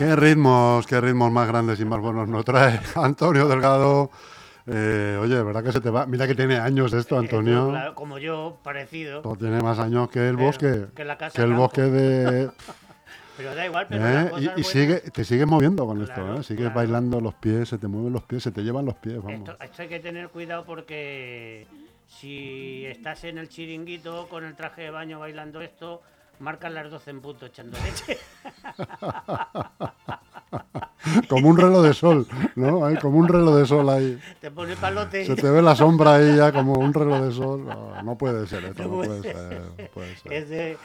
Qué ritmos, qué ritmos más grandes y más buenos nos trae Antonio Delgado. Eh, oye, ¿verdad que se te va? Mira que tiene años esto, Antonio. Eh, claro, como yo, parecido. Pues tiene más años que el bosque. que la casa que el campo. bosque de. Pero da igual, pero ¿eh? Y, sigue, te sigues moviendo con esto, ¿eh? Sigues claro. bailando los pies, se te mueven los pies, se te llevan los pies, vamos. Esto, esto hay que tener cuidado porque si estás en el chiringuito con el traje de baño bailando esto, marcan las 12 en punto echando leche. Como un reloj de sol, ¿no? Ahí, como un reloj de sol ahí. Te pone palote. Se te ve la sombra ahí ya como un reloj de sol. No, no puede ser esto, no puede ser. no puede ser. Es de-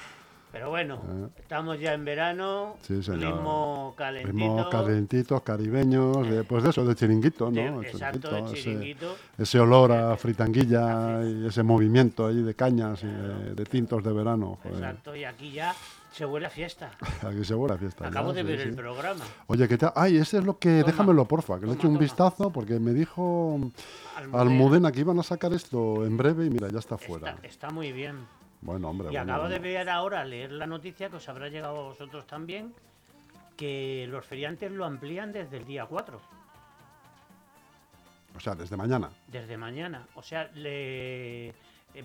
Pero bueno, estamos ya en verano, Eh. Sí, ritmo calentito. Ritmos calentitos, caribeños, de, pues de eso, de chiringuito, ¿no? de- exacto, chiringuito, de chiringuito. Ese, olor a fritanguilla y ese movimiento ahí de cañas y de, de tintos de verano. joder. Exacto, y aquí ya se huele a fiesta. Aquí se buena fiesta. Acabo ya, de sí, ver sí. el programa. Oye, ¿qué tal? Ay, ese es lo que. Toma. Déjamelo, porfa, que le eche un toma. vistazo porque me dijo Almudena. Almudena que iban a sacar esto en breve y mira, ya está fuera. Está, está muy bien. Bueno, hombre. Y bueno, acabo de ver ahora, leer la noticia que os habrá llegado a vosotros también, que los feriantes lo amplían desde el día 4, O sea, desde mañana. desde mañana. O sea, le eh,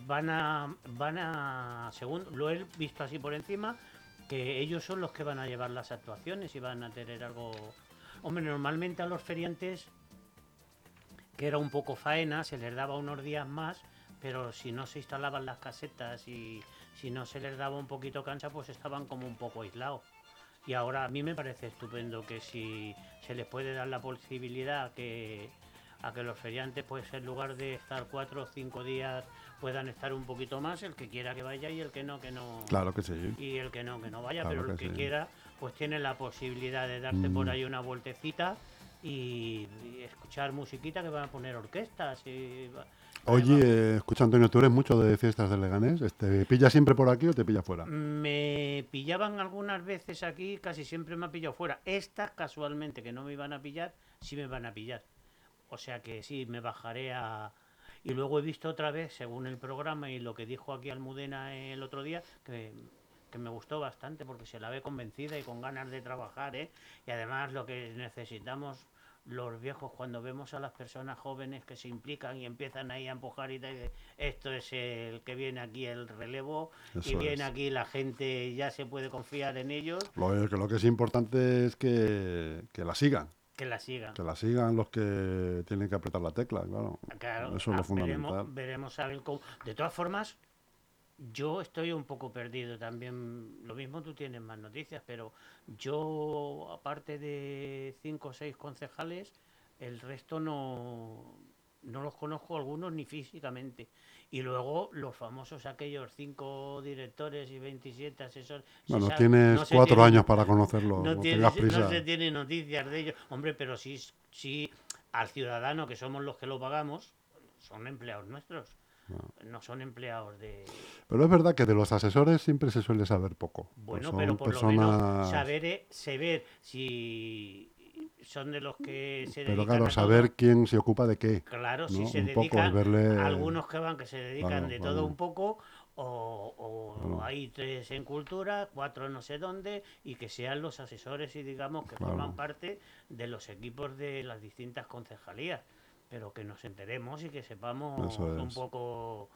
van a, van a, según lo he visto así por encima, que ellos son los que van a llevar las actuaciones y van a tener algo... Hombre, normalmente a los feriantes, que era un poco faena, se les daba unos días más, pero si no se instalaban las casetas y si no se les daba un poquito cancha, pues estaban como un poco aislados. Y ahora a mí me parece estupendo que si se les puede dar la posibilidad a que, a que los feriantes, pues en lugar de estar cuatro o cinco días, puedan estar un poquito más, el que quiera que vaya y el que no, que no. Claro que sí. Y el que no, que no vaya, Claro pero el que que sí. quiera, pues tiene la posibilidad de darte por Mm. ahí una vueltecita y, y escuchar musiquita que van a poner orquestas. Y, va- Oye, escucha Antonio, ¿tú eres mucho de fiestas de Leganés? ¿Te pilla siempre por aquí o te pilla fuera? Me pillaban algunas veces aquí, casi siempre me ha pillado fuera. Estas, casualmente, que no me iban a pillar, sí me van a pillar. O sea que sí, me bajaré a... Y luego he visto otra vez, según el programa y lo que dijo aquí Almudena el otro día, que, que me gustó bastante porque se la ve convencida y con ganas de trabajar, ¿eh? Y además lo que necesitamos los viejos cuando vemos a las personas jóvenes que se implican y empiezan ahí a empujar y tal, esto es el que viene aquí el relevo y viene es. aquí la gente ya se puede confiar en ellos Lo, que- lo que es importante es que, que la sigan. que la sigan Que la sigan los que tienen que apretar la tecla, claro. Claro, Eso es lo ah, fundamental. Veremos, veremos a ver cómo. De todas formas, yo estoy un poco perdido también. Lo mismo tú tienes más noticias, pero yo, aparte de cinco o seis concejales, el resto no, no los conozco algunos ni físicamente. Y luego los famosos aquellos cinco directores y 27 asesores. se Bueno, sabe- tienes no cuatro tiene- años para conocerlo, no, no, tiene- tengas no se tiene noticias de ellos. Hombre, pero sí, sí al ciudadano, que somos los que lo pagamos, son empleados nuestros. No son empleados de... Pero es verdad que de los asesores siempre se suele saber poco. Pues Bueno, son pero por lo personas... menos saber, eh, saber si son de los que se Pero dedican claro, a saber todo. quién se ocupa de qué. Claro, si ¿no? se Un poco, dedican, verle- algunos que van que se dedican Claro, de claro. todo un poco, o, o Claro. hay tres en cultura, cuatro no sé dónde, y que sean los asesores y digamos que forman parte de los equipos de las distintas concejalías, pero que nos enteremos y que sepamos un poco.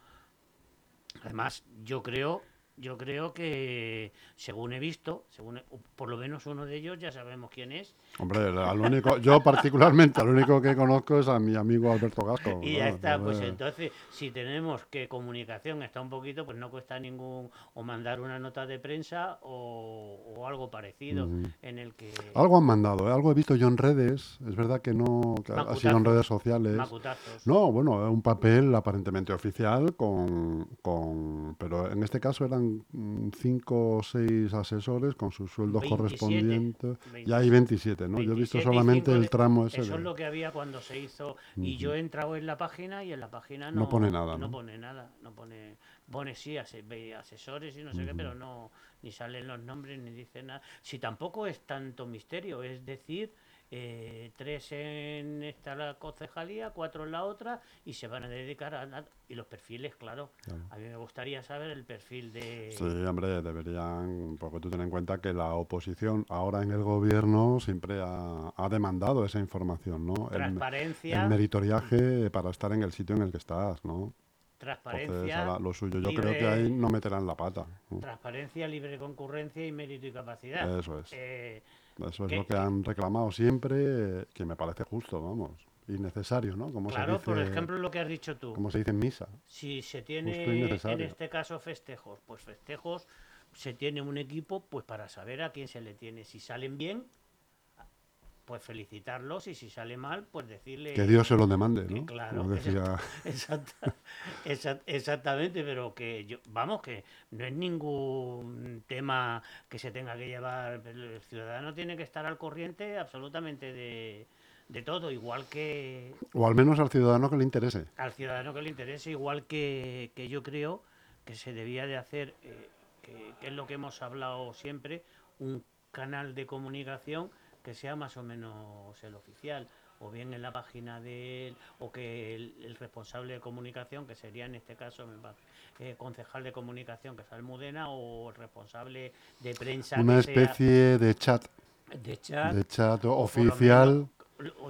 Además, yo creo, yo creo que según he visto, según he- por lo menos uno de ellos ya sabemos quién es, Hombre, al único, yo particularmente, al único que conozco es a mi amigo Alberto Gasco. Y ya ¿no? está, pues Entonces, si tenemos que comunicación está un poquito, pues no cuesta ningún, o mandar una nota de prensa o, o algo parecido en el que... Algo han mandado, ¿eh? algo he visto yo en redes, es verdad que no, que ha sido en redes sociales. Macutazos. No, bueno, un papel aparentemente oficial con, con pero en este caso eran mm, cinco o seis asesores con sus sueldos 27, correspondientes. Ya hay 27, ¿no? Yo he visto 27 solamente el tramo ese. Eso de- es lo que había cuando se hizo. Y yo he entrado en la página y en la página no, No pone nada, ¿no? pone nada. No pone, pone sí, asesores y no sé qué, pero no ni salen los nombres ni dice nada. Si tampoco es tanto misterio, es decir, eh, tres en esta la concejalía, cuatro en la otra, y se van a dedicar a... Y los perfiles, claro. A mí me gustaría saber el perfil de... Sí, hombre, deberían, porque tú ten en cuenta que la oposición ahora en el gobierno siempre ha, demandado esa información, ¿no? Transparencia. El, meritoriaje para estar en el sitio en el que estás, ¿no? Transparencia. lo suyo, yo creo que ahí no meterán la pata. Transparencia, libre concurrencia y mérito y capacidad. Eso es. Eh, eso es lo que han reclamado siempre, que me parece justo, vamos. Y necesario, ¿no? Como claro, por ejemplo, lo que has dicho tú. Como se dice en misa. Si se tiene, en este caso, festejos, pues festejos, se tiene un equipo pues para saber a quién se le tiene. Si salen bien, pues felicitarlos y si sale mal, pues decirle... Que Dios se lo demande, ¿no? claro, exactamente, pero que yo, vamos, que no es ningún tema que se tenga que llevar, el ciudadano tiene que estar al corriente absolutamente de, de todo, igual que... O al menos al ciudadano que le interese. Al ciudadano que le interese, igual que, que yo creo que se debía de hacer, eh, que, que es lo que hemos hablado siempre, un canal de comunicación que sea más o menos el oficial, o bien en la página de él, o que el, responsable de comunicación, que sería en este caso eh, concejal de comunicación, que es Almudena, o el responsable de prensa. Una especie de chat. De chat. De chat oficial.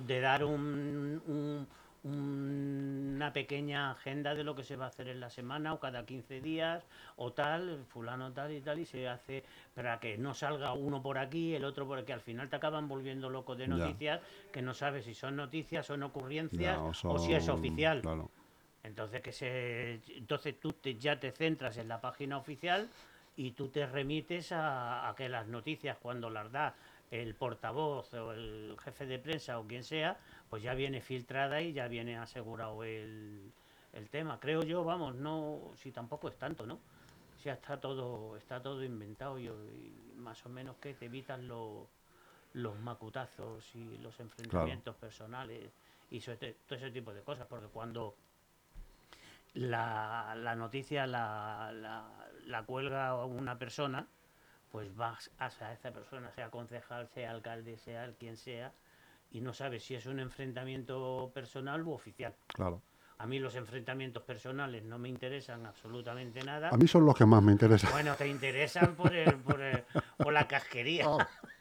de dar un una pequeña agenda de lo que se va a hacer en la semana o cada 15 días o tal, fulano tal y tal, y se hace para que no salga uno por aquí, el otro por aquí. Al final te acaban volviendo loco de noticias que no sabes si son noticias, son ocurrencias o, si es oficial. Entonces, que se, entonces tú te, ya te centras en la página oficial y tú te remites a, a que las noticias cuando las da el portavoz o el jefe de prensa o quien sea, pues ya viene filtrada y ya viene asegurado el, el tema. Creo yo, vamos, no, si tampoco es tanto, ¿no? Si ya está todo, está todo inventado y, más o menos que te evitan los los macutazos y los enfrentamientos personales y todo ese tipo de cosas, porque cuando la, la noticia la, la, la cuelga una persona, pues vas a esa persona, sea concejal, sea alcalde, sea el quien sea, y no sabes si es un enfrentamiento personal u oficial. Claro. A mí los enfrentamientos personales no me interesan absolutamente nada. A mí son los que más me interesan. Bueno, te interesan por, el, por, por la casquería. Oh.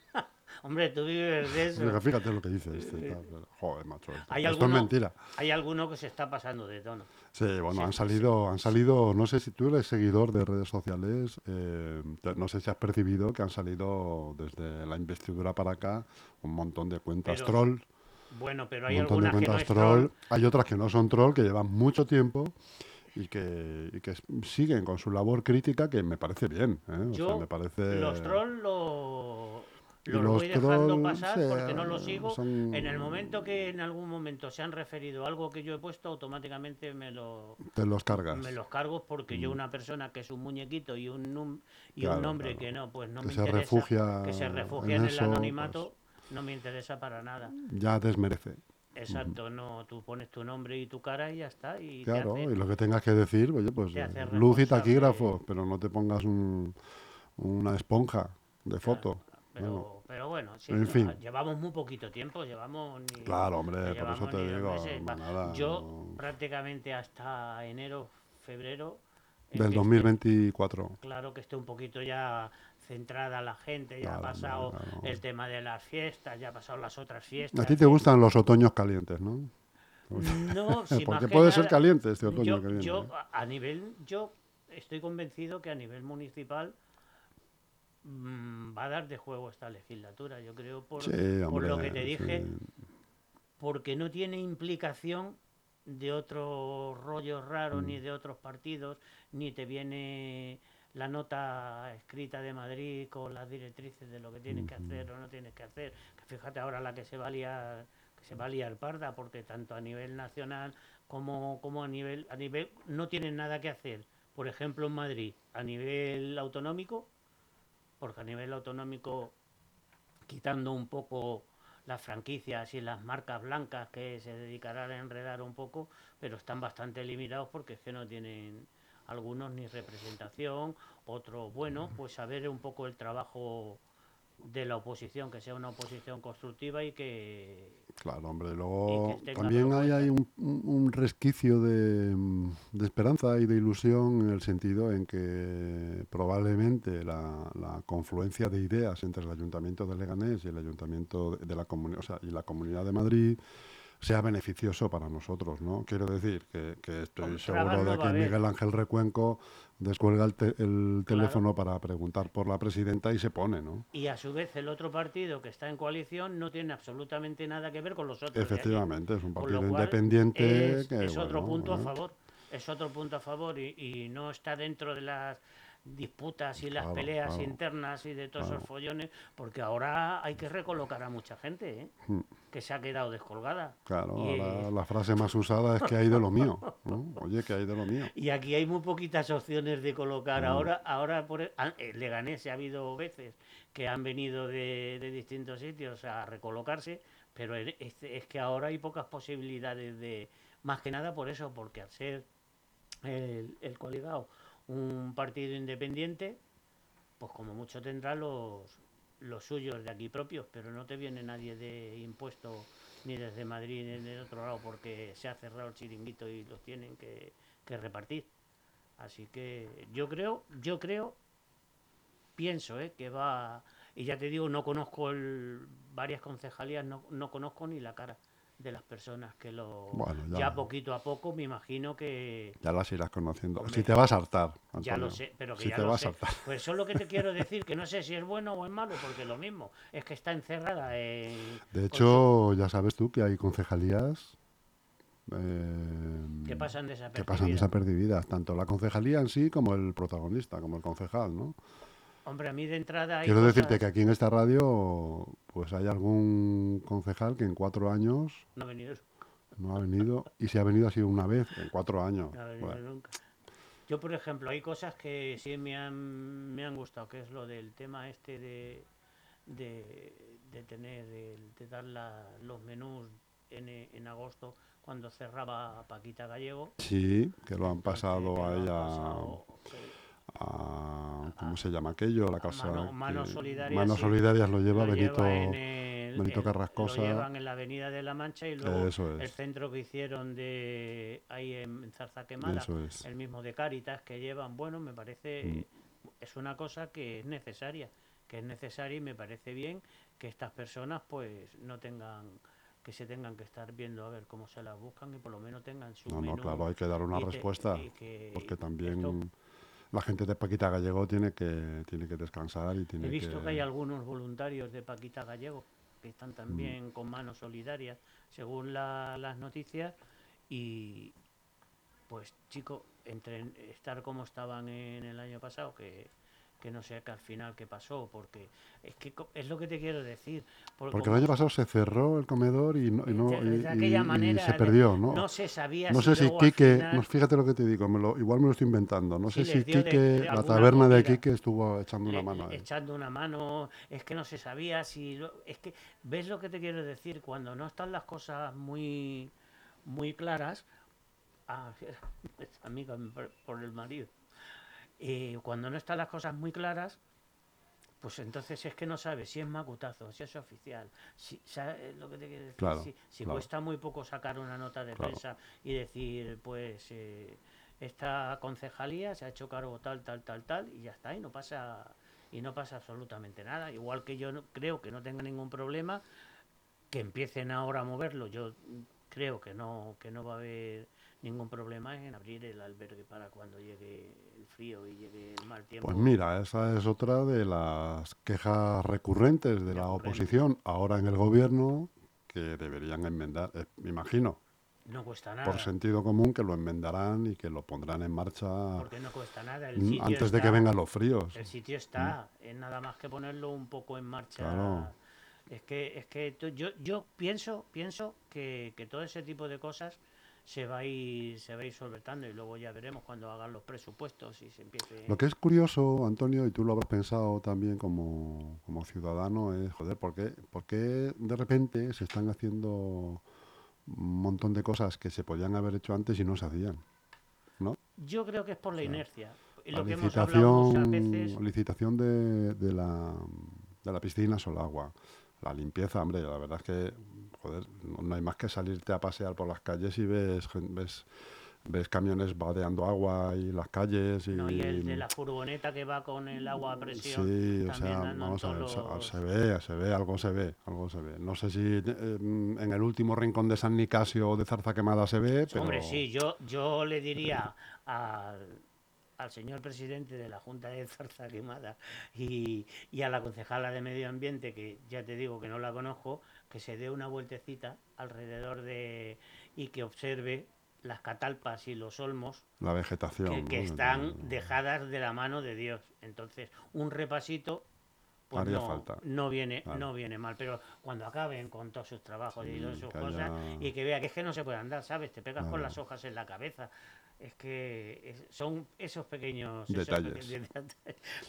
Hombre, tú vives de eso. fíjate lo que dice este. Joder, macho. Esto, es mentira. Hay alguno que se está pasando de tono. Sí, bueno, han salido, han salido, no sé si tú eres seguidor de redes sociales, eh, no sé si has percibido que han salido desde la investidura para acá un montón de cuentas troll. Bueno, pero hay algunas que no es troll. Hay otras que no son troll, que llevan mucho tiempo y que, y que siguen con su labor crítica, que me parece bien. ¿eh? Yo, me parece... Los trolls lo lo voy dejando pasar porque no lo sigo. En el momento que en algún momento se han referido a algo que yo he puesto, automáticamente me lo Te los cargas. Me los cargo porque yo mm. una persona que es un muñequito y un y un nombre que no, pues no me interesa, que se refugia en, el anonimato, pues no me interesa para nada. Ya desmerece. Exacto, no, tú pones tu nombre y tu cara y ya está. Y claro, y lo que tengas que decir, oye, pues luz y taquígrafo, pero no te pongas un, una esponja de foto. Pero, pero bueno, llevamos muy poquito tiempo, llevamos... claro, hombre, por eso te digo. yo prácticamente hasta enero, febrero... Del 2024. claro que esté un poquito ya centrada la gente, ya ha pasado el tema de las fiestas, ya ha pasado las otras fiestas. A ti te gustan los otoños calientes, ¿no? No, Porque puede ser caliente este otoño yo, Yo, a nivel, yo estoy convencido que a nivel municipal Mm, va a dar de juego esta legislatura, yo creo, por, por lo que te dije, porque no tiene implicación de otros rollos raros, ni mm. de otros partidos, ni te viene la nota escrita de Madrid con las directrices de lo que tienes que hacer o no tienes que hacer. Que fíjate ahora la que se va a liar, que se va a liar parda, porque tanto a nivel nacional como, como a nivel, a nivel no tienen nada que hacer. Por ejemplo, en Madrid, a nivel autonómico, porque a nivel autonómico, quitando un poco las franquicias y las marcas blancas que se dedicarán a enredar un poco, pero están bastante limitados porque es que no tienen algunos ni representación, otros, bueno, pues saber un poco el trabajo de la oposición, que sea una oposición constructiva y que... Claro, hombre, luego también hay, un, resquicio de, mm, de esperanza y de ilusión en el sentido en que probablemente la, la confluencia de ideas entre el Ayuntamiento de Leganés y el Ayuntamiento de, de la comunidad, o sea, y la Comunidad de Madrid sea beneficioso para nosotros, ¿no? Quiero decir que, que estoy seguro de que. Miguel Ángel Recuenco descuelga el, te- el Claro. teléfono para preguntar por la presidenta y se pone, ¿no? Y a su vez el otro partido que está en coalición no tiene absolutamente nada que ver con los otros. aquí. Efectivamente, es un partido cual, independiente es, que, es otro punto a ¿eh? favor. Es otro punto a favor y, y no está dentro de las disputas y las Claro, peleas claro, internas y de todos claro. esos follones, porque ahora hay que recolocar a mucha gente ¿eh? Mm. que se ha quedado descolgada. Claro, Y, la frase más usada es que hay de lo mío. ¿no? Oye, que hay de lo mío. y aquí hay muy poquitas opciones de colocar. Mm. Ahora, ahora por, e- ah, en Leganés ha habido veces que han venido de, de distintos sitios a recolocarse, pero este- es que ahora hay pocas posibilidades de, más que nada por eso, porque al ser el, el coligado un partido independiente, pues como mucho tendrá los, los suyos de aquí propios, pero no te viene nadie de impuesto ni desde Madrid ni de otro lado porque se ha cerrado el chiringuito y los tienen que, que repartir. Así que yo creo, yo creo, pienso ¿eh? que va, y ya te digo, no conozco el, varias concejalías, no, no conozco ni la cara de las personas que lo... Bueno, ya. ya poquito a poco me imagino que, Ya las irás conociendo. Hombre, si te vas a hartar. ya lo Antonio. sé, pero que Si ya te lo vas sé. a hartar. Pues eso es lo que te quiero decir, que no sé si es bueno o es malo, porque lo mismo, es que está encerrada en... De con hecho, ya sabes tú que hay concejalías eh, que pasan que desapercibidas. pasan desapercibidas. Tanto la concejalía en sí como el protagonista, como el concejal, ¿no? Hombre, a mí de entrada hay Quiero decirte que aquí en esta radio pues hay algún concejal que en cuatro años No ha venido, no ha venido y si ha venido ha sido una vez en cuatro años. no ha venido Bueno, nunca. Yo, por ejemplo, hay cosas que sí me han, me han gustado, que es lo del tema este de, de, de tener, el- de dar la- los menús en, en agosto cuando cerraba Paquita Gallego. sí, que lo han pasado que lo han ahí a, pasado, sí. A- ¿cómo se llama aquello? La casa Mano- Manos Solidarias, Manos. Solidarias lo lleva Lo Benito. lleva en el- Benito en- Carrascosa. Lo llevan en la Avenida de la Mancha y luego el centro que hicieron de ahí en Zarza Quemada, Eso es. el mismo de Cáritas que llevan, bueno, me parece, Mm. es una cosa que es necesaria, que es necesaria y me parece bien que estas personas pues no tengan que se tengan que estar viendo a ver cómo se las buscan y por lo menos tengan su No, no, claro, hay que dar una y respuesta. y que Porque también esto- la gente de Paquita Gallego tiene que, tiene que descansar y tiene He visto que... que... hay algunos voluntarios de Paquita Gallego que están Mm. también con manos solidarias, según la- las noticias, y pues chico, entre estar como estaban en el año pasado, que, que no sé que al final qué pasó, porque es que es lo que te quiero decir. por- Porque el año pasado se cerró el comedor y, no, y, no- de- de y- aquella y- y manera se de- perdió, ¿no? no se sabía No sé si al Quique, final- no, fíjate lo que te digo, me lo- igual me lo estoy inventando. No sé si de- Quique, de la taberna de comida. Quique estuvo echando una mano ahí. echando una mano, es que no se sabía si es que ves lo que te quiero decir cuando no están las cosas muy muy claras ah, amiga por el marido eh, cuando no están las cosas muy claras pues entonces es que no sabes si es macutazo, si es oficial, si ¿sabes lo que te quiero decir? Claro, si si claro. cuesta muy poco sacar una nota de Claro. prensa y decir, pues eh, esta concejalía se ha hecho cargo tal, tal, tal, tal, y ya está, y no pasa y no pasa absolutamente nada. Igual que yo no- creo que no tenga ningún problema, que empiecen ahora a moverlo. Yo creo que no, que no va a haber ningún problema en abrir el albergue para cuando llegue el frío y llegue el mal tiempo. Pues mira, esa es otra de las quejas recurrentes de la oposición ahora en el gobierno que deberían enmendar, eh, me imagino, no cuesta nada. por sentido común que lo enmendarán y que lo pondrán en marcha Porque no cuesta nada. El mm, sitio antes de que vengan los fríos. El sitio está, es nada más que ponerlo un poco en marcha. Claro. Es que, es que yo, yo pienso, pienso que, que todo ese tipo de cosas se va a ir, se va a ir solventando y luego ya veremos cuando hagan los presupuestos y se empiece. Lo que es curioso, Antonio, y tú lo habrás pensado también como, como ciudadano, es, joder, ¿por qué, por qué de repente se están haciendo un montón de cosas que se podían haber hecho antes y no se hacían? ¿No? Yo creo que es por la inercia. Y La lo que hemos hablado licitación, veces. licitación de, de la de la piscina solo agua. La limpieza, hombre, la verdad es que, joder, no hay más que salirte a pasear por las calles y ves, ves ves camiones vadeando agua y las calles y, no, y el de la furgoneta que va con el agua a presión sí o sea vamos a ver, se ve se ve algo se ve algo se ve. No sé si eh, en el último rincón de San Nicasio o de Zarza Quemada se ve pero hombre sí yo yo le diría al, al señor presidente de la Junta de Zarza Quemada y, y a la concejala de Medio Ambiente que ya te digo que no la conozco que se dé una vueltecita alrededor de y que observe las catalpas y los olmos la vegetación que, están dejadas de la mano de Dios. Entonces un repasito pues no, no viene no viene mal pero cuando acaben con todos sus trabajos y todas sus cosas y que vea que es que no se puede andar sabes te pegas con las hojas en la cabeza. Es que son esos pequeños detalles.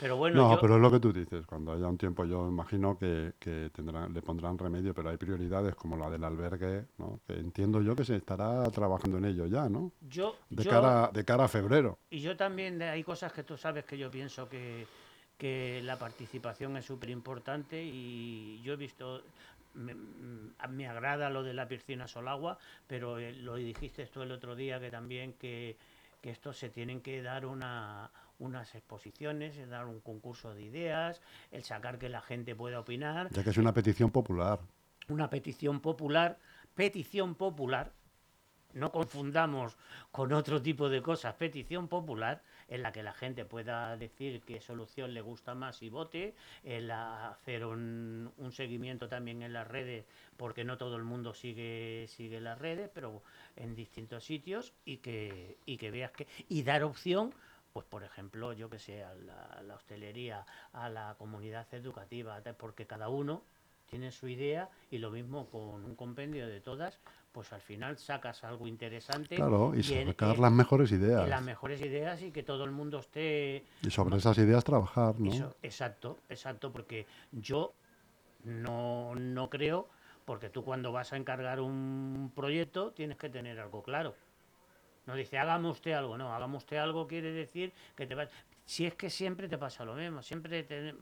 pero bueno no pero es lo que tú dices cuando haya un tiempo yo imagino que, que tendrán le pondrán remedio pero hay prioridades como la del albergue ¿no? que entiendo yo que se estará trabajando en ello ya no yo de cara de cara a febrero. y yo también hay cosas que tú sabes que yo pienso que que la participación es súper importante y yo he visto me, me, agrada lo de la piscina Solagua, pero eh, lo dijiste tú el otro día que también que, que esto se tienen que dar una, unas exposiciones, dar un concurso de ideas, el sacar que la gente pueda opinar. Ya que es una petición popular. Una petición popular, petición popular, no confundamos con otro tipo de cosas, petición popular en la que la gente pueda decir qué solución le gusta más y vote, el hacer un, seguimiento también en las redes, porque no todo el mundo sigue, sigue las redes, pero en distintos sitios, y que, y que veas que. y dar opción pues por ejemplo, yo que sé, a la, hostelería, a la comunidad educativa, porque cada uno tiene su idea y lo mismo con un compendio de todas, pues al final sacas algo interesante. Claro, y, sacar las mejores ideas. las mejores ideas y que todo el mundo esté... Y sobre esas ideas trabajar, ¿no? exacto, exacto, porque yo no, no creo, porque tú cuando vas a encargar un proyecto tienes que tener algo claro. No dice, hágame usted algo, no, hágame usted algo quiere decir que te va... Si es que siempre te pasa lo mismo, siempre te...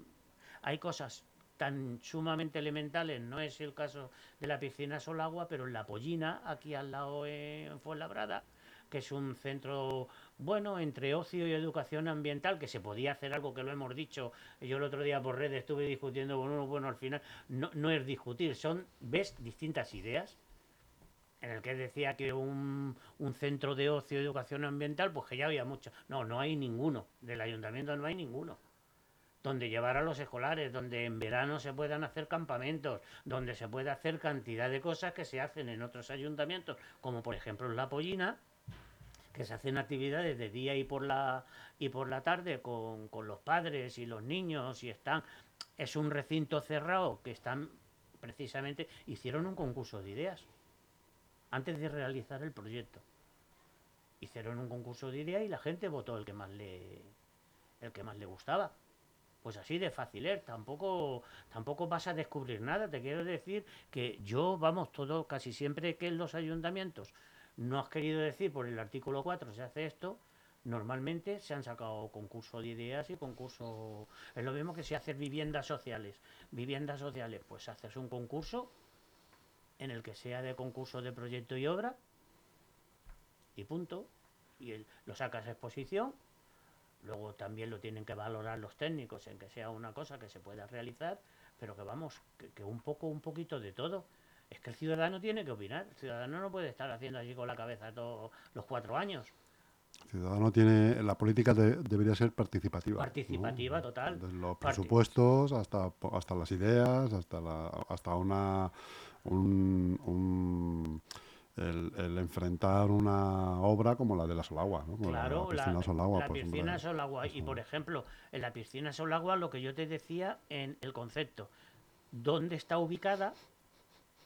hay cosas tan sumamente elementales, no es el caso de la piscina Solagua, pero en la Pollina, aquí al lado en Fuenlabrada, que es un centro bueno entre ocio y educación ambiental, que se podía hacer algo que lo hemos dicho. Yo el otro día por redes estuve discutiendo con uno, bueno, al final no, no es discutir, son, ves, distintas ideas. En el que decía que un, un centro de ocio y educación ambiental, pues que ya había mucho. No, no hay ninguno. Del ayuntamiento no hay ninguno donde llevar a los escolares, donde en verano se puedan hacer campamentos, donde se puede hacer cantidad de cosas que se hacen en otros ayuntamientos, como por ejemplo en La Pollina, que se hacen actividades de día y por la, y por la tarde con, con los padres y los niños y están... Es un recinto cerrado que están precisamente... Hicieron un concurso de ideas antes de realizar el proyecto. Hicieron un concurso de ideas y la gente votó el que más le, el que más le gustaba. Pues así de fácil, tampoco, tampoco vas a descubrir nada. Te quiero decir que yo, vamos, todo, casi siempre que en los ayuntamientos no has querido decir por el artículo 4 se hace esto, normalmente se han sacado concursos de ideas y concursos... Es lo mismo que si haces viviendas sociales. Viviendas sociales, pues haces un concurso en el que sea de concurso de proyecto y obra y punto. Y lo sacas a exposición Luego también lo tienen que valorar los técnicos en que sea una cosa que se pueda realizar, pero que vamos, que, un poco, un poquito de todo. Es que el ciudadano tiene que opinar. El ciudadano no puede estar haciendo allí con la cabeza todos los cuatro años. El ciudadano tiene, la política debería ser participativa. Participativa, total. Desde los presupuestos hasta, hasta las ideas, hasta, la, hasta una, un el, enfrentar una obra como la de la Solagua, ¿no? claro, la piscina Solagua. La, pues, piscina Solagua. Y por ejemplo, en la piscina Solagua, lo que yo te decía en el concepto, ¿dónde está ubicada?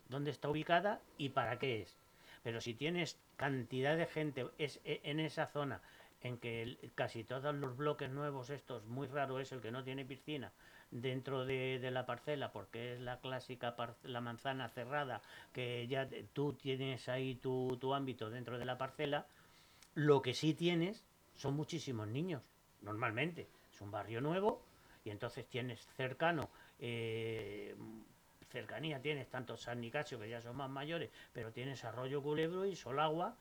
¿Dónde está ubicada y para qué es? Pero si tienes cantidad de gente es, e, en esa zona en que casi todos los bloques nuevos estos, muy raro es el que no tiene piscina, dentro de, la parcela, porque es la clásica la manzana cerrada, que ya tú tienes ahí tu, tu ámbito dentro de la parcela, lo que sí tienes son muchísimos niños, normalmente. Es un barrio nuevo y entonces tienes cercano, eh, cercanía, tienes tanto San Nicasio, que ya son más mayores, pero tienes Arroyo Culebro y Solagua,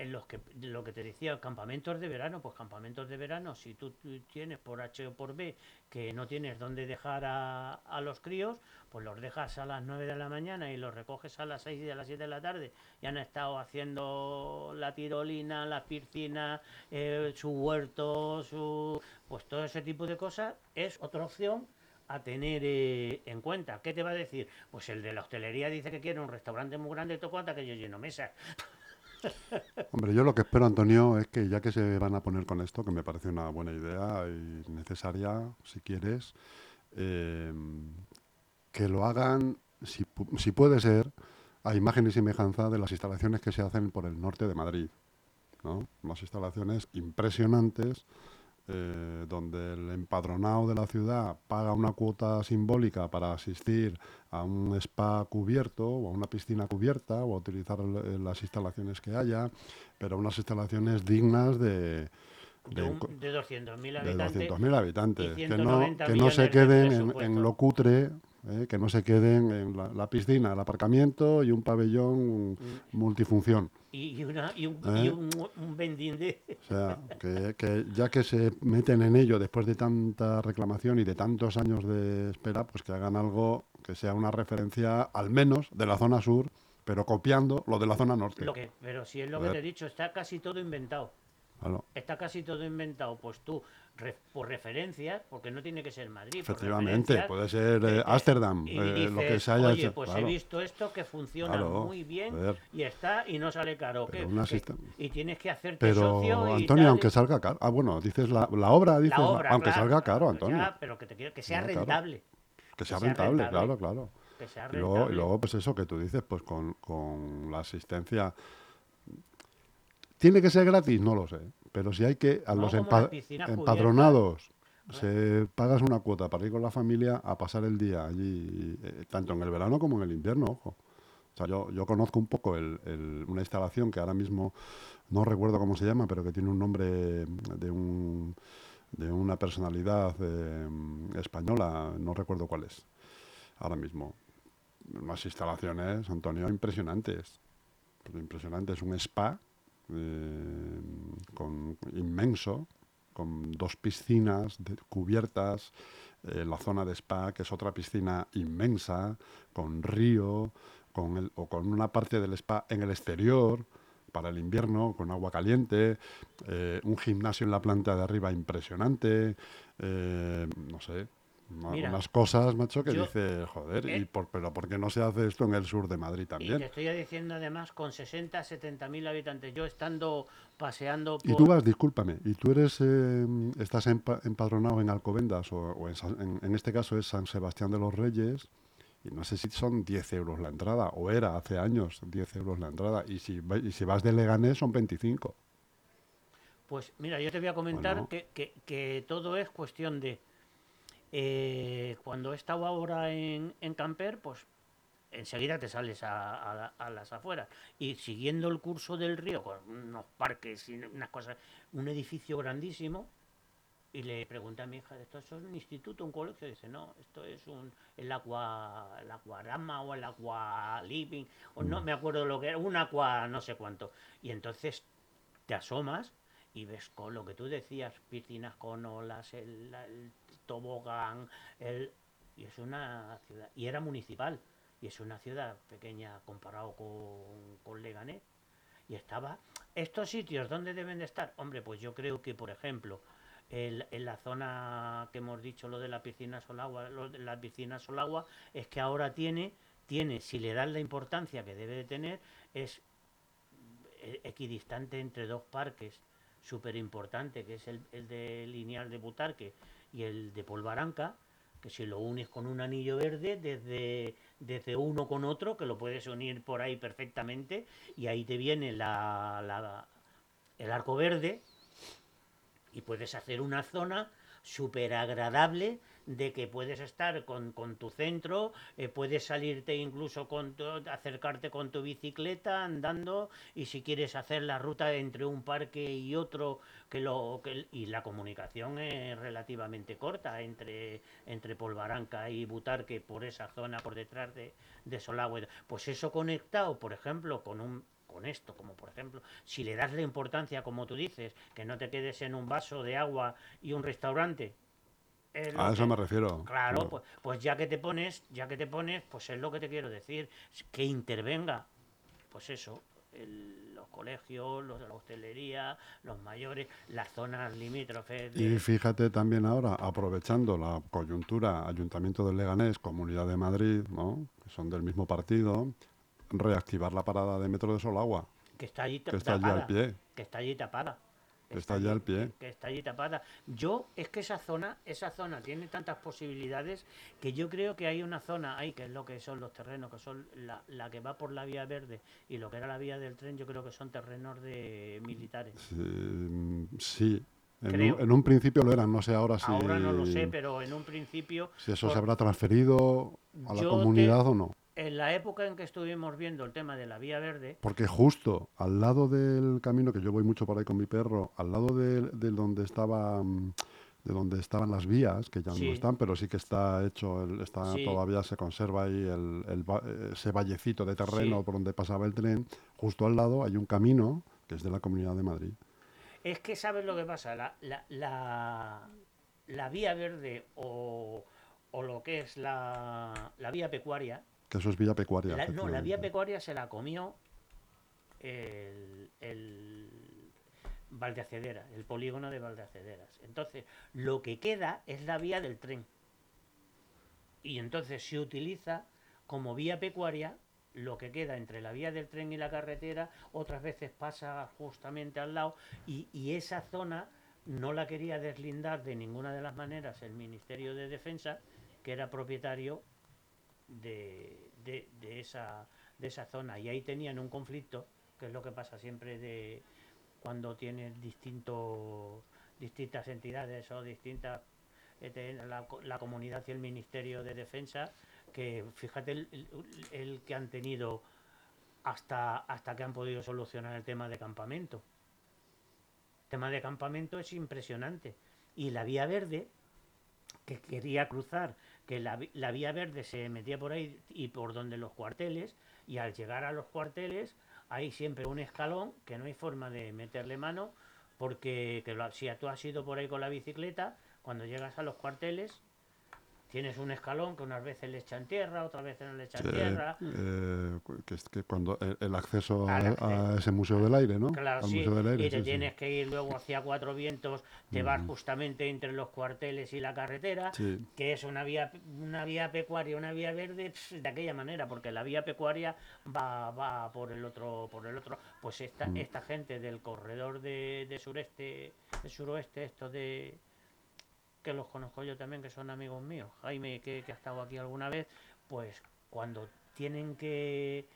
en los que lo que te decía, campamentos de verano, pues campamentos de verano, si tú tienes por H o por B que no tienes dónde dejar a, a los críos, pues los dejas a las 9 de la mañana y los recoges a las 6 y a las 7 de la tarde. Y han estado haciendo la tirolina, las piscinas, eh, su huerto, su pues todo ese tipo de cosas es otra opción a tener eh, en cuenta. ¿Qué te va a decir? Pues el de la hostelería dice que quiere un restaurante muy grande, cuenta que yo lleno mesas. Hombre, yo lo que espero, Antonio, es que ya que se van a poner con esto, que me parece una buena idea y necesaria, si quieres, eh, que lo hagan, si, puede ser, a imagen y semejanza de las instalaciones que se hacen por el norte de Madrid. ¿no? Unas instalaciones impresionantes eh, donde el empadronado de la ciudad paga una cuota simbólica para asistir a un spa cubierto o a una piscina cubierta o a utilizar las instalaciones que haya, pero unas instalaciones dignas de, de, 200.000 habitantes, habitantes que, no, que no se queden en, en, lo cutre ¿eh? que no se queden en la, piscina, el aparcamiento y un pabellón mm. multifunción. Y, una, y, un, ¿Eh? de... O sea, que, ya que se meten en ello después de tanta reclamación y de tantos años de espera, pues que hagan algo que sea una referencia al menos de la zona sur, pero copiando lo de la zona norte. Lo que, pero si es lo que te he dicho, está casi todo inventado. Está casi todo inventado. Pues tú por referencias, porque no tiene que ser Madrid. Efectivamente, puede ser Ámsterdam, eh, lo que se haya Oye, pues he visto esto que funciona muy bien y está y no sale caro. y tienes que hacerte pero, socio. Antonio, aunque salga caro. Ah, bueno, dices la, la obra, dices, aunque salga caro, Antonio. pero que, te quiero, que sea rentable. Que sea, rentable, claro, claro. Que sea rentable. Y luego, pues eso que tú dices, pues con, con la asistencia. ¿Tiene que ser gratis? No lo sé. Pero si hay que, a los empadronados, se pagas una cuota para ir con la familia a pasar el día allí, eh, tanto en el verano como en el invierno, ojo. O sea, yo, yo conozco un poco una instalación que ahora mismo no recuerdo cómo se llama, pero que tiene un nombre de, un, de una personalidad eh, española, no recuerdo cuál es, ahora mismo. Unas instalaciones, Antonio, impresionantes. Impresionantes, un spa eh, con, inmenso, con dos piscinas cubiertas, eh, la zona de spa, que es otra piscina inmensa, con río, con el, o con una parte del spa en el exterior para el invierno, con agua caliente, eh, un gimnasio en la planta de arriba impresionante, no sé, unas cosas, macho, que dice, joder, ¿y por, pero ¿por qué no se hace esto en el sur de Madrid también? Y te estoy diciendo además con 60, 70 mil habitantes, yo estando paseando por... Y tú vas, discúlpame, y tú eres, eh, estás empadronado en Alcobendas, o, en, este caso es San Sebastián de los Reyes, y no sé si son 10 euros la entrada, o era hace años 10 euros la entrada, y si, y si vas de Leganés son 25. Pues mira, yo te voy a comentar que, que, que todo es cuestión de eh, cuando he estado ahora en, en Camper, pues enseguida te sales a, las afueras. Y siguiendo el curso del río, con unos parques y unas cosas, un edificio grandísimo, y le pregunté a mi hija, ¿esto es un instituto, un colegio? Y dice, no, esto es un, el agua, el aguarama o el agua living, o no mm. me acuerdo lo que era, un agua no sé cuánto. Y entonces te asomas y ves con lo que tú decías, piscinas con olas, el, el tobogán, el, y es una ciudad, y era municipal, y es una ciudad pequeña comparado con, con Leganés, y estaba, estos sitios, ¿dónde deben de estar? Hombre, pues yo creo que, por ejemplo, en la zona que hemos dicho, lo de la piscina Solagua, lo la piscina Solagua, es que ahora tiene, tiene, si le dan la importancia que debe de tener, es equidistante entre dos parques súper importante, que es el, el de Lineal de Butarque y el de Polvaranca, que si lo unes con un anillo verde, desde, desde uno con otro, que lo puedes unir por ahí perfectamente, y ahí te viene la, el arco verde, y puedes hacer una zona súper agradable de que puedes estar con, tu centro, eh, puedes salirte incluso con acercarte con tu bicicleta andando y si quieres hacer la ruta entre un parque y otro que lo que, y la comunicación es relativamente corta entre entre Polvaranca y Butarque por esa zona por detrás de, de Solagüe. Pues eso conectado, por ejemplo, con un con esto, como por ejemplo, si le das la importancia, como tú dices, que no te quedes en un vaso de agua y un restaurante, a eso me refiero. Claro, Pues, pues ya que te pones, ya que te pones, pues es lo que te quiero decir, que intervenga, pues eso, los colegios, los la hostelería, los mayores, las zonas limítrofes. Y fíjate también ahora, aprovechando la coyuntura, Ayuntamiento de Leganés, Comunidad de Madrid, ¿no? que son del mismo partido, reactivar la parada de metro de Solagua. Que está allí, que está allí al pie. Que está allí tapada está, allí al pie. Que está allí tapada. Yo, es que esa zona, esa zona tiene tantas posibilidades que yo creo que hay una zona ahí, que es lo que son los terrenos, que son la, que va por la vía verde y lo que era la vía del tren, yo creo que son terrenos de militares. Sí. En un, principio lo eran, no sé ahora si. Ahora no lo sé, pero en un principio. Si eso se habrá transferido a la comunidad o no en la época en que estuvimos viendo el tema de la vía verde. Porque justo al lado del camino, que yo voy mucho por ahí con mi perro, al lado de, donde estaba mm, de donde estaban las vías, que ya no están, pero sí que está hecho, está todavía se conserva ahí el, ese vallecito de terreno por donde pasaba el tren. Justo al lado hay un camino que es de la Comunidad de Madrid. Es que sabes lo que pasa, la, la, la, vía verde o, o, lo que es la, la vía pecuaria que eso es vía pecuaria. no, la vía pecuaria se la comió el, el Valdeacedera, el polígono de Valdeacederas. Entonces, lo que queda es la vía del tren. Y entonces se utiliza como vía pecuaria lo que queda entre la vía del tren y la carretera, otras veces pasa justamente al lado, y, y esa zona no la quería deslindar de ninguna de las maneras el Ministerio de Defensa, que era propietario de, de, esa, de esa zona. Y ahí tenían un conflicto, que es lo que pasa siempre de cuando tienes distintos, distintas entidades o distintas eh, la, la, comunidad y el Ministerio de Defensa, que fíjate el, el, que han tenido hasta, hasta que han podido solucionar el tema de campamento. El tema de campamento es impresionante. Y la vía verde, que quería cruzar que la, vía verde se metía por ahí y por donde los cuarteles, y al llegar a los cuarteles hay siempre un escalón que no hay forma de meterle mano, porque que si tú has ido por ahí con la bicicleta, cuando llegas a los cuarteles, tienes un escalón que unas veces le echan tierra, otras veces no le echan tierra. Eh, que es que cuando el, acceso a, ese museo del aire, ¿no? Claro, sí. y te tienes que ir luego hacia Cuatro Vientos, te vas justamente entre los cuarteles y la carretera, que es una vía, una vía pecuaria, una vía verde de aquella manera, porque la vía pecuaria va, va por el otro, por el otro, pues esta, mm. esta gente del corredor de, de sureste, de suroeste, esto de que los conozco yo también, que son amigos míos, Jaime, que, ha estado aquí alguna vez, pues cuando tienen que,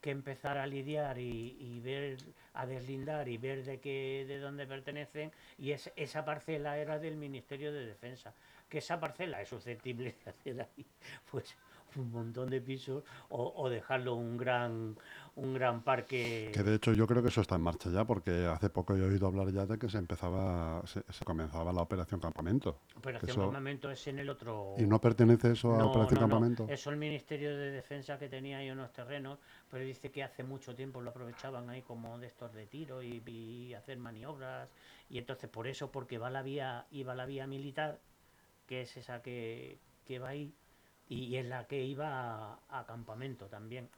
que empezar a lidiar y, ver, a deslindar y ver de qué, de dónde pertenecen, y es, esa parcela era del Ministerio de Defensa, que esa parcela es susceptible de hacer ahí, pues un montón de pisos o, dejarlo un gran un gran parque. Que de hecho yo creo que eso está en marcha ya porque hace poco he oído hablar ya de que se empezaba se, comenzaba la operación campamento. Operación campamento es en el otro y no pertenece eso a operación campamento eso el ministerio de defensa que tenía ahí unos terrenos pero dice que hace mucho tiempo lo aprovechaban ahí como de estos de tiro y, y hacer maniobras. Y entonces por eso porque va la vía iba la vía militar que es esa que, que va ahí y es la que iba a, campamento también.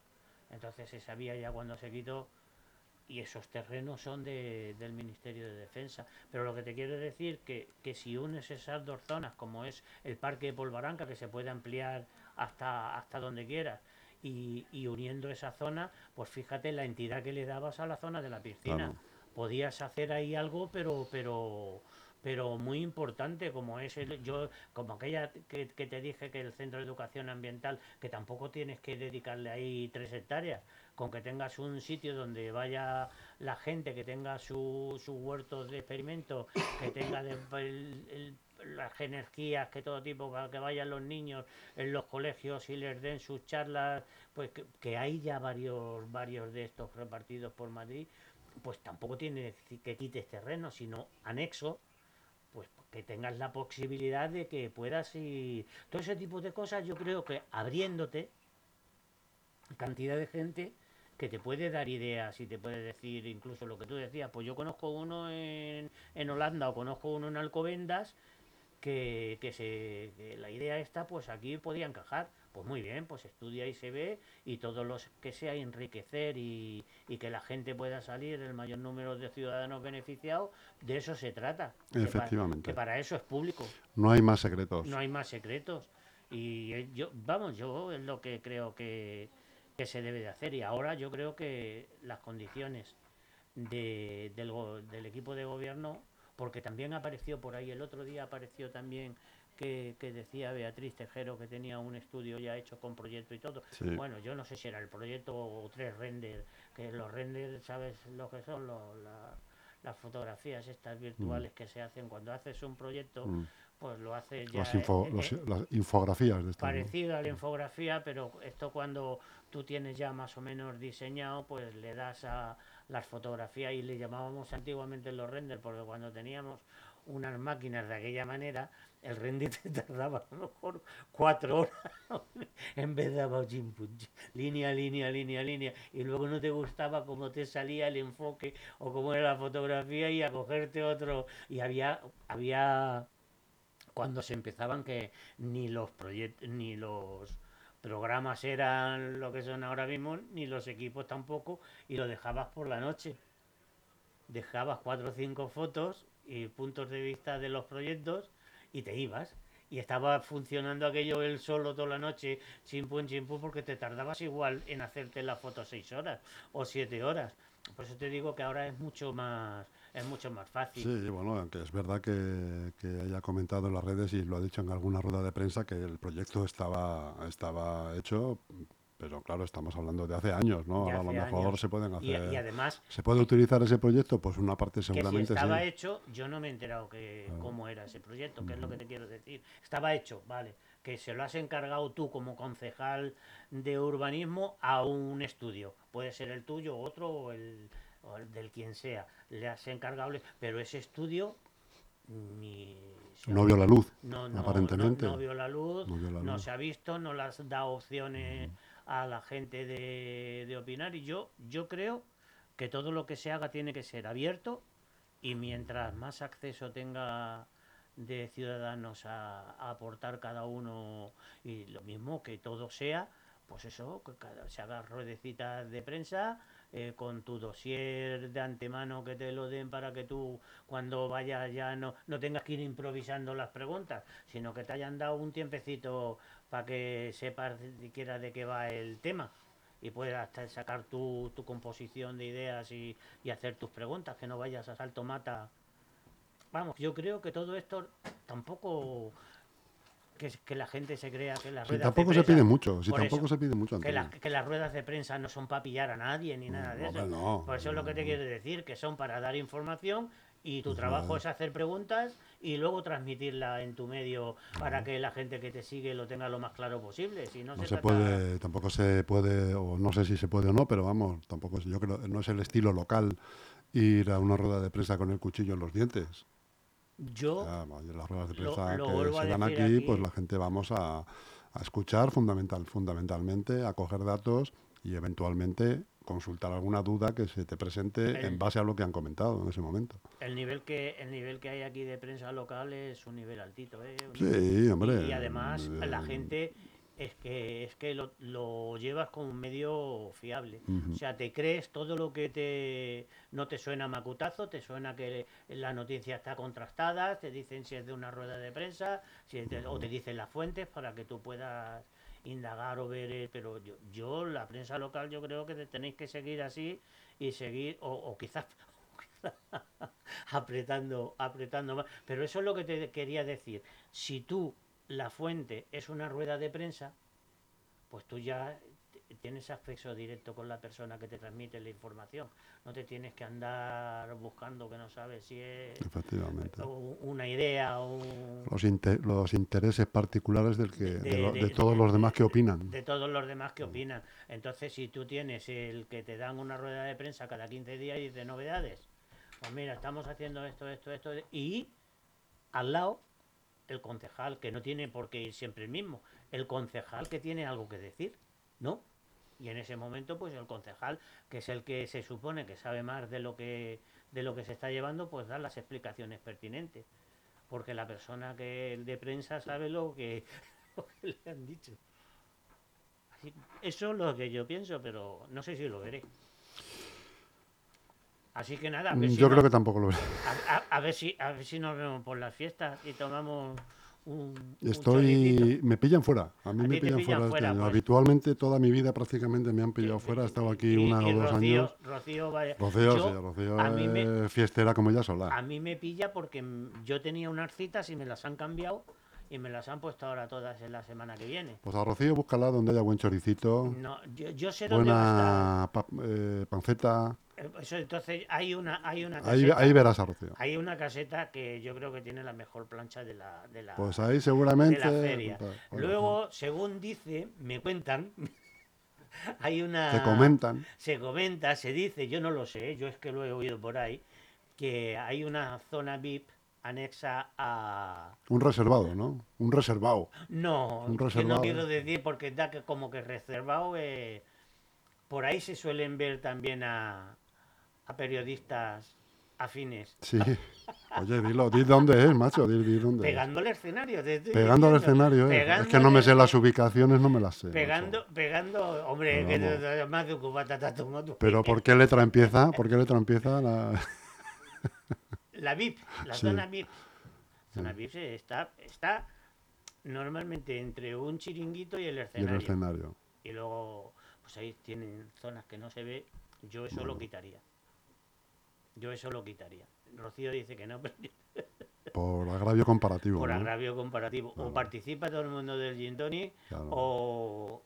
Entonces se sabía ya cuando se quitó y esos terrenos son de, del Ministerio de Defensa. Pero lo que te quiero decir que, que si unes esas dos zonas, como es el Parque de Polvaranca, que se puede ampliar hasta, hasta donde quieras, y, y uniendo esa zona, pues fíjate la entidad que le dabas a la zona de la piscina. Podías hacer ahí algo, pero, pero pero muy importante como es el, yo como aquella que, te dije que el centro de educación ambiental que tampoco tienes que dedicarle ahí tres hectáreas con que tengas un sitio donde vaya la gente que tenga sus su huertos de experimento que tenga las energías, que todo tipo, para que vayan los niños en los colegios y les den sus charlas, pues que, hay ya varios, varios de estos repartidos por Madrid, pues tampoco tiene que quites terreno, sino anexo, pues que tengas la posibilidad de que puedas ir. Todo ese tipo de cosas, yo creo que abriéndote, cantidad de gente que te puede dar ideas y te puede decir incluso lo que tú decías, pues yo conozco uno en, en Holanda o conozco uno en Alcobendas que, que, se, la idea está, pues aquí podía encajar. Pues muy bien, pues estudia y se ve y todo lo que sea enriquecer y, y, que la gente pueda salir, el mayor número de ciudadanos beneficiados, de eso se trata. Efectivamente. Que para, eso es público. No hay más secretos. No hay más secretos. Y eh, yo, vamos, yo es lo que creo que, que se debe de hacer y ahora yo creo que las condiciones de, del, del equipo de gobierno porque también apareció por ahí, el otro día apareció también que, decía Beatriz Tejero que tenía un estudio ya hecho con proyecto y todo. Bueno, yo no sé si era el proyecto o tres renders, que los renders, ¿sabes lo que son? las fotografías estas virtuales mm. que se hacen cuando haces un proyecto, mm. pues lo haces ya... Las, las infografías. De parecido a la infografía, pero esto cuando tú tienes ya más o menos diseñado, pues le das a las fotografías y le llamábamos antiguamente los renders, porque cuando teníamos unas máquinas de aquella manera, el render te tardaba a lo mejor cuatro horas en vez de línea, línea, línea, línea, y luego no te gustaba cómo te salía el enfoque o cómo era la fotografía y a cogerte otro. Y había, había cuando se empezaban que ni los proyectos, ni los programas eran lo que son ahora mismo, ni los equipos tampoco, y lo dejabas por la noche. Dejabas cuatro o cinco fotos y puntos de vista de los proyectos y te ibas. Y estaba funcionando aquello él solo toda la noche, chimpú chimpú, porque te tardabas igual en hacerte la foto seis horas o siete horas. Por eso te digo que ahora es mucho más es mucho más fácil. Sí, bueno, aunque es verdad que, que, haya comentado en las redes y lo ha dicho en alguna rueda de prensa que el proyecto estaba, estaba hecho pero claro, estamos hablando de hace años, ¿no? a lo mejor se pueden hacer. Y, además. ¿Se puede utilizar ese proyecto? Pues una parte seguramente que si estaba hecho, yo no me he enterado que cómo era ese proyecto, que es lo que te quiero decir. Estaba hecho, vale. Que se lo has encargado tú como concejal de urbanismo a un estudio. Puede ser el tuyo, otro o el, del quien sea. Le has encargado, pero ese estudio ni no vio la luz, aparentemente. No, vio la luz, no, se ha visto, no le has dado opciones a la gente de, opinar y yo, yo creo que todo lo que se haga tiene que ser abierto y mientras más acceso tenga de ciudadanos a, aportar cada uno y lo mismo que todo sea, pues eso, que cada, se haga ruedecitas de prensa eh, con tu dossier de antemano que te lo den para que tú cuando vayas ya no, no tengas que ir improvisando las preguntas, sino que te hayan dado un tiempecito para que sepas siquiera de qué va el tema y puedas sacar tu, tu composición de ideas y, y, hacer tus preguntas, que no vayas a salto mata. Vamos, yo creo que todo esto tampoco que, que la gente se crea que las ruedas tampoco de prensa, se pide mucho, si tampoco se pide mucho. Que, que, las ruedas de prensa no son para pillar a nadie ni nada de eso. Por eso es lo que te quiero decir, que son para dar información y tu trabajo es hacer preguntas y luego transmitirla en tu medio para que la gente que te sigue lo tenga lo más claro posible. Si no, se, puede, tampoco se puede, o no sé si se puede o no, pero vamos, tampoco yo creo no es el estilo local ir a una rueda de prensa con el cuchillo en los dientes. Yo las ruedas de prensa que se dan aquí, pues la gente vamos a, a escuchar fundamental, fundamentalmente, a coger datos y eventualmente consultar alguna duda que se te presente en base a lo que han comentado en ese momento. El nivel que el nivel que hay aquí de prensa local es un nivel altito, ¿eh? Sí, hombre. Y, además la gente es que es que lo, lo llevas como un medio fiable. O sea, te crees todo lo que te no te suena macutazo, te suena que la noticia está contrastada, te dicen si es de una rueda de prensa, si o te dicen las fuentes para que tú puedas indagar o ver, eh, pero yo, yo, la prensa local, yo creo que tenéis que seguir así y seguir, o, quizás apretando, apretando más. Pero eso es lo que te quería decir. Si tú, la fuente, es una rueda de prensa, pues tú ya tienes acceso directo con la persona que te transmite la información. No te tienes que andar buscando que no sabes si es una idea o los, los intereses particulares del que, de, todos los demás que opinan. De todos los demás que opinan. Entonces, si tú tienes el que te dan una rueda de prensa cada 15 días y de novedades, pues mira, estamos haciendo esto, esto, esto, y al lado el concejal, que no tiene por qué ir siempre el mismo, el concejal que tiene algo que decir, ¿no? Y en ese momento, pues el concejal, que es el que se supone que sabe más de lo que, de lo que se está llevando, pues da las explicaciones pertinentes. Porque la persona que de prensa sabe lo que, le han dicho. eso es lo que yo pienso, pero no sé si lo veré. Así que nada. yo creo que tampoco lo veré. A, ver si, a ver si nos vemos por las fiestas y tomamos Estoy, me pillan fuera. A mí me pillan, fuera, este año. Pues. Habitualmente toda mi vida prácticamente me han pillado fuera. He estado aquí una o dos años. Rocío, vaya. Rocío, sí, Rocío es fiestera como ella sola. A mí me pilla porque yo tenía unas citas y me las han cambiado y me las han puesto ahora todas en la semana que viene. Pues a Rocío búscala donde haya buen choricito. No, yo, yo sé dónde Buena eh, panceta. Eso, entonces hay una, hay una caseta, ahí, verás a Rocío. Hay una caseta que yo creo que tiene la mejor plancha de la, de la, pues ahí seguramente, feria. Luego, según dice, me cuentan, hay una... Se comentan. Se comenta, se dice, yo no lo sé, yo es que lo he oído por ahí, que hay una zona VIP anexa a... Un reservado, ¿no? Un reservado. No, un reservado. no quiero decir porque da que como que reservado... Eh, por ahí se suelen ver también a, a periodistas afines. Sí. Oye, dilo, di dónde es, macho, di, dónde Pegando el escenario. pegando el escenario, eh. es que no me sé las ubicaciones, no me las sé. Pegando, pegando, hombre, que más de cubata Pero ¿por qué letra empieza? ¿Por qué letra empieza la...? la VIP, la zona VIP. La zona VIP está, está normalmente entre un chiringuito y el escenario. Y el escenario. Y luego, pues ahí tienen zonas que no se ve, yo eso lo quitaría. Yo eso lo quitaría. Rocío dice que no, Por agravio comparativo. Por agravio comparativo. O participa todo el mundo del Gin o,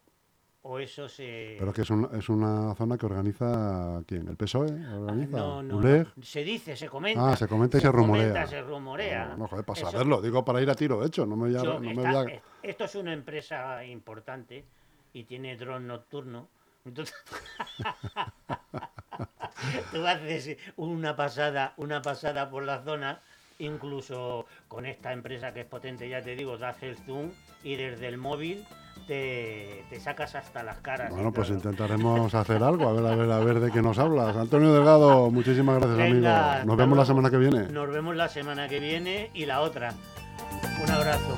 o eso se... Pero que es, es una zona que organiza ¿quién? ¿El PSOE? ¿Organiza? No, no, Se dice, se comenta. Ah, se comenta y se, rumorea. Comenta, se rumorea. No, joder, para saberlo, digo para ir a tiro hecho, no me voy a... no me voy a... Esto es una empresa importante y tiene dron nocturno. Entonces... Tú haces una pasada, una pasada por la zona, incluso con esta empresa que es potente, ya te digo, te hace el zoom y desde el móvil te, sacas hasta las caras. Bueno, pues intentaremos hacer algo, a ver, a ver, a ver de qué nos hablas. Antonio Delgado, muchísimas gracias, amigo. Nos vemos la semana que viene. Nos vemos la semana que viene y la otra. Un abrazo.